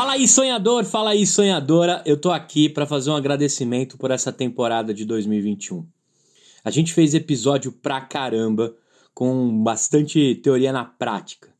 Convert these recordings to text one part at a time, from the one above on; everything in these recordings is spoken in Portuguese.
Fala aí, sonhador, fala aí, sonhadora. Eu tô aqui para fazer um agradecimento por essa temporada de 2021. A gente fez episódio pra caramba, com bastante teoria na prática.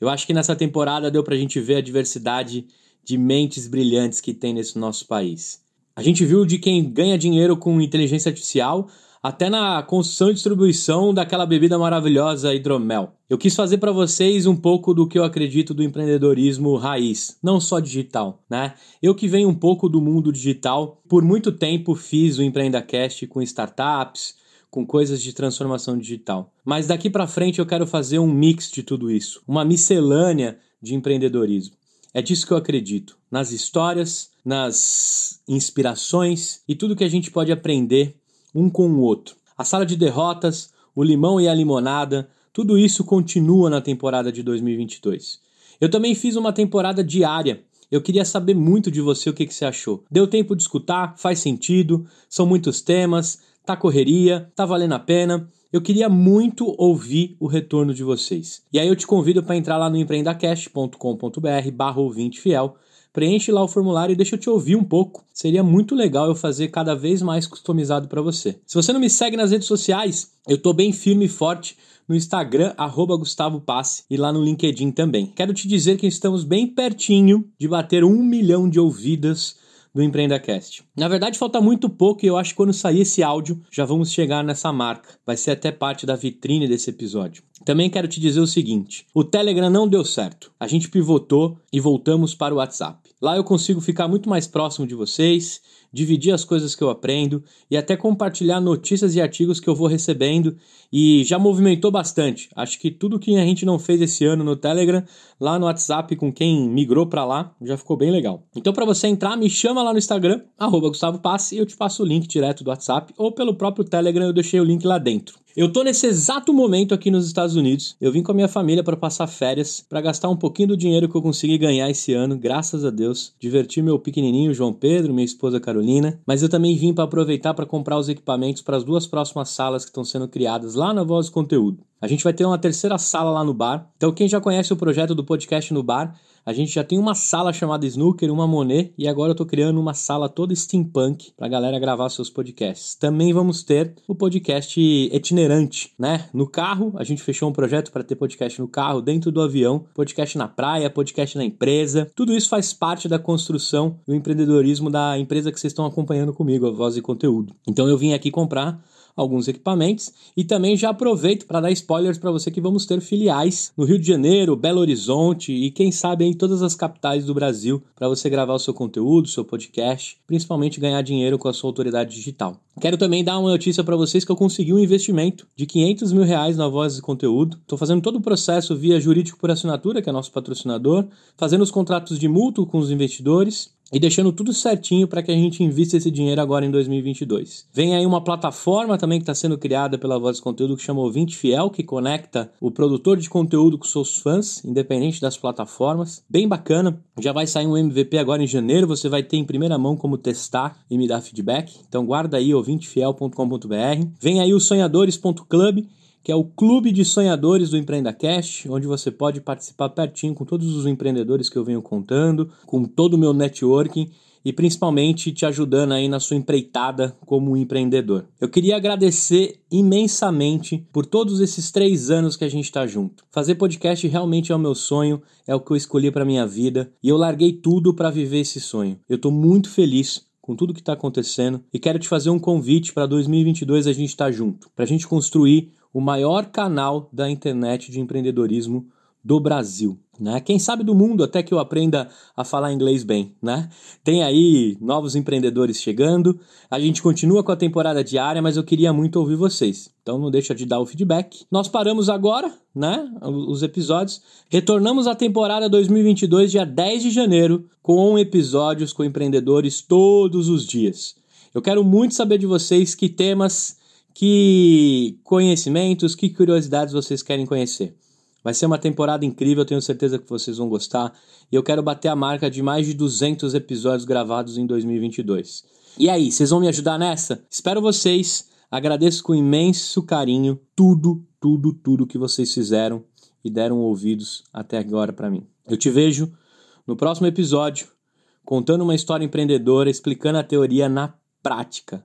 Eu acho que nessa temporada deu pra gente ver a diversidade de mentes brilhantes que tem nesse nosso país. A gente viu de quem ganha dinheiro com inteligência artificial até na construção e distribuição daquela bebida maravilhosa hidromel. Eu quis fazer para vocês um pouco do que eu acredito do empreendedorismo raiz, não só digital, né? Eu que venho um pouco do mundo digital, por muito tempo fiz o EmpreendaCast com startups, com coisas de transformação digital. Mas daqui para frente eu quero fazer um mix de tudo isso, uma miscelânea de empreendedorismo. É disso que eu acredito, nas histórias, nas inspirações e tudo que a gente pode aprender um com o outro. A sala de derrotas, o limão e a limonada, tudo isso continua na temporada de 2022. Eu também fiz uma temporada diária. Eu queria saber muito de você o que, que você achou. Deu tempo de escutar? Faz sentido? São muitos temas? Tá correria? Tá valendo a pena? Eu queria muito ouvir o retorno de vocês. E aí eu te convido para entrar lá no empreendacast.com.br barra ouvinte fiel preenche lá o formulário e deixa eu te ouvir um pouco. Seria muito legal eu fazer cada vez mais customizado para você. Se você não me segue nas redes sociais, eu tô bem firme e forte no Instagram, arroba Gustavo Passe, e lá no LinkedIn também. Quero te dizer que estamos bem pertinho de bater um milhão de ouvidas do EmpreendaCast. Na verdade, falta muito pouco e eu acho que quando sair esse áudio já vamos chegar nessa marca. Vai ser até parte da vitrine desse episódio. Também quero te dizer o seguinte: o Telegram não deu certo. A gente pivotou e voltamos para o WhatsApp. Lá eu consigo ficar muito mais próximo de vocês dividir as coisas que eu aprendo e até compartilhar notícias e artigos que eu vou recebendo e já movimentou bastante. Acho que tudo que a gente não fez esse ano no Telegram, lá no WhatsApp com quem migrou para lá, já ficou bem legal. Então para você entrar, me chama lá no Instagram @gustavo Passe e eu te passo o link direto do WhatsApp ou pelo próprio Telegram, eu deixei o link lá dentro. Eu tô nesse exato momento aqui nos Estados Unidos. Eu vim com a minha família para passar férias, para gastar um pouquinho do dinheiro que eu consegui ganhar esse ano, graças a Deus. Divertir meu pequenininho João Pedro, minha esposa Carolina, mas eu também vim para aproveitar para comprar os equipamentos para as duas próximas salas que estão sendo criadas lá na Voz do Conteúdo. A gente vai ter uma terceira sala lá no bar. Então quem já conhece o projeto do podcast no bar, a gente já tem uma sala chamada Snooker, uma Monet, e agora eu tô criando uma sala toda steampunk pra galera gravar seus podcasts. Também vamos ter o podcast itinerante, né? No carro, a gente fechou um projeto para ter podcast no carro, dentro do avião, podcast na praia, podcast na empresa. Tudo isso faz parte da construção do empreendedorismo da empresa que vocês estão acompanhando comigo, a Voz e Conteúdo. Então eu vim aqui comprar alguns equipamentos e também já aproveito para dar spoilers para você que vamos ter filiais no Rio de Janeiro, Belo Horizonte e quem sabe em todas as capitais do Brasil para você gravar o seu conteúdo, seu podcast, principalmente ganhar dinheiro com a sua autoridade digital. Quero também dar uma notícia para vocês que eu consegui um investimento de 500 mil reais na Voz de Conteúdo. Estou fazendo todo o processo via jurídico por assinatura, que é nosso patrocinador, fazendo os contratos de mútuo com os investidores e deixando tudo certinho para que a gente invista esse dinheiro agora em 2022. Vem aí uma plataforma também que está sendo criada pela Voz de Conteúdo que chama Ouvinte Fiel, que conecta o produtor de conteúdo com seus fãs, independente das plataformas. Bem bacana. Já vai sair um MVP agora em janeiro, você vai ter em primeira mão como testar e me dar feedback. Então guarda aí ouvintefiel.com.br. Vem aí o sonhadores.club que é o Clube de Sonhadores do Empreenda Cash, onde você pode participar pertinho com todos os empreendedores que eu venho contando, com todo o meu networking e principalmente te ajudando aí na sua empreitada como empreendedor. Eu queria agradecer imensamente por todos esses três anos que a gente está junto. Fazer podcast realmente é o meu sonho, é o que eu escolhi para minha vida e eu larguei tudo para viver esse sonho. Eu estou muito feliz com tudo que está acontecendo e quero te fazer um convite para 2022 a gente estar tá junto, para a gente construir o maior canal da internet de empreendedorismo do Brasil. Né? Quem sabe do mundo até que eu aprenda a falar inglês bem, né? Tem aí novos empreendedores chegando. A gente continua com a temporada diária, mas eu queria muito ouvir vocês. Então não deixa de dar o feedback. Nós paramos agora, né? Os episódios. Retornamos à temporada 2022 dia 10 de janeiro com episódios com empreendedores todos os dias. Eu quero muito saber de vocês que temas que conhecimentos, que curiosidades vocês querem conhecer. Vai ser uma temporada incrível, tenho certeza que vocês vão gostar. E eu quero bater a marca de mais de 200 episódios gravados em 2022. E aí, vocês vão me ajudar nessa? Espero vocês. Agradeço com imenso carinho tudo, tudo, tudo que vocês fizeram e deram ouvidos até agora para mim. Eu te vejo no próximo episódio, contando uma história empreendedora, explicando a teoria na prática.